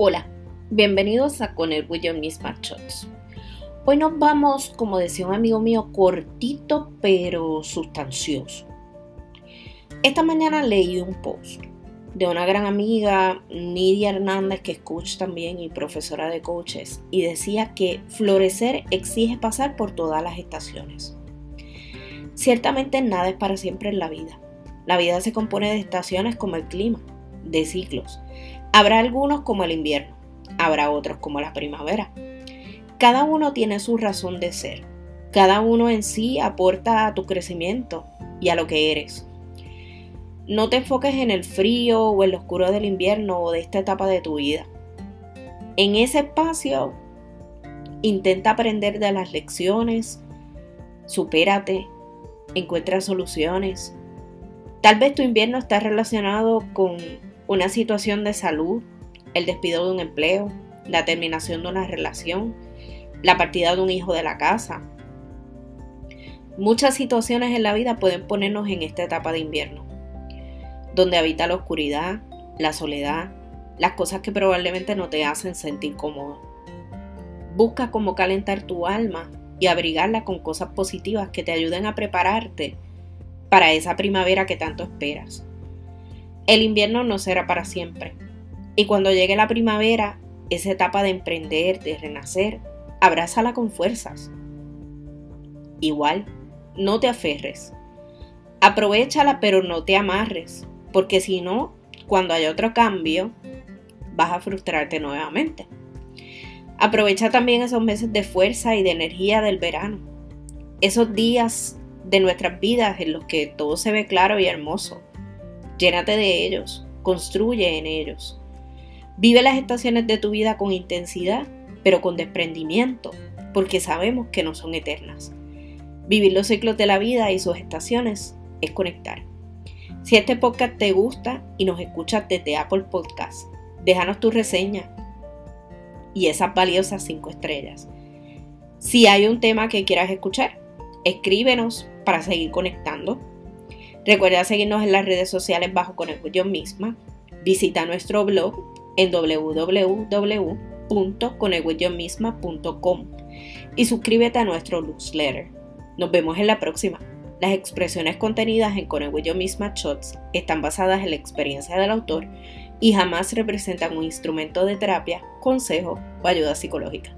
Hola, bienvenidos a Con el William Mismatch Shots. Hoy nos vamos, como decía un amigo mío, cortito pero sustancioso. Esta mañana leí un post de una gran amiga, Nidia Hernández, que es coach también y profesora de coaches, y decía que florecer exige pasar por todas las estaciones. Ciertamente nada es para siempre en la vida. La vida se compone de estaciones como el clima, de ciclos. Habrá algunos como el invierno, habrá otros como la primavera. Cada uno tiene su razón de ser. Cada uno en sí aporta a tu crecimiento y a lo que eres. No te enfoques en el frío o en lo oscuro del invierno o de esta etapa de tu vida. En ese espacio, intenta aprender de las lecciones, supérate, encuentra soluciones. Tal vez tu invierno está relacionado con una situación de salud, el despido de un empleo, la terminación de una relación, la partida de un hijo de la casa. Muchas situaciones en la vida pueden ponernos en esta etapa de invierno, donde habita la oscuridad, la soledad, las cosas que probablemente no te hacen sentir cómodo. Busca cómo calentar tu alma y abrigarla con cosas positivas que te ayuden a prepararte para esa primavera que tanto esperas. El invierno no será para siempre. Y cuando llegue la primavera, esa etapa de emprender, de renacer, abrázala con fuerzas. Igual, no te aferres. Aprovechala pero no te amarres, porque si no, cuando haya otro cambio, vas a frustrarte nuevamente. Aprovecha también esos meses de fuerza y de energía del verano, esos días de nuestras vidas en los que todo se ve claro y hermoso, Llénate de ellos, construye en ellos. Vive las estaciones de tu vida con intensidad, pero con desprendimiento, porque sabemos que no son eternas. Vivir los ciclos de la vida y sus estaciones es conectar. Si este podcast te gusta y nos escuchas desde Apple Podcast, déjanos tu reseña y esas valiosas cinco estrellas. Si hay un tema que quieras escuchar, escríbenos para seguir conectando. Recuerda seguirnos en las redes sociales bajo Con Yo Misma. Visita nuestro blog en www.conegüeyonmisma.com y suscríbete a nuestro newsletter. Nos vemos en la próxima. Las expresiones contenidas en Con Yo Misma Shots están basadas en la experiencia del autor y jamás representan un instrumento de terapia, consejo o ayuda psicológica.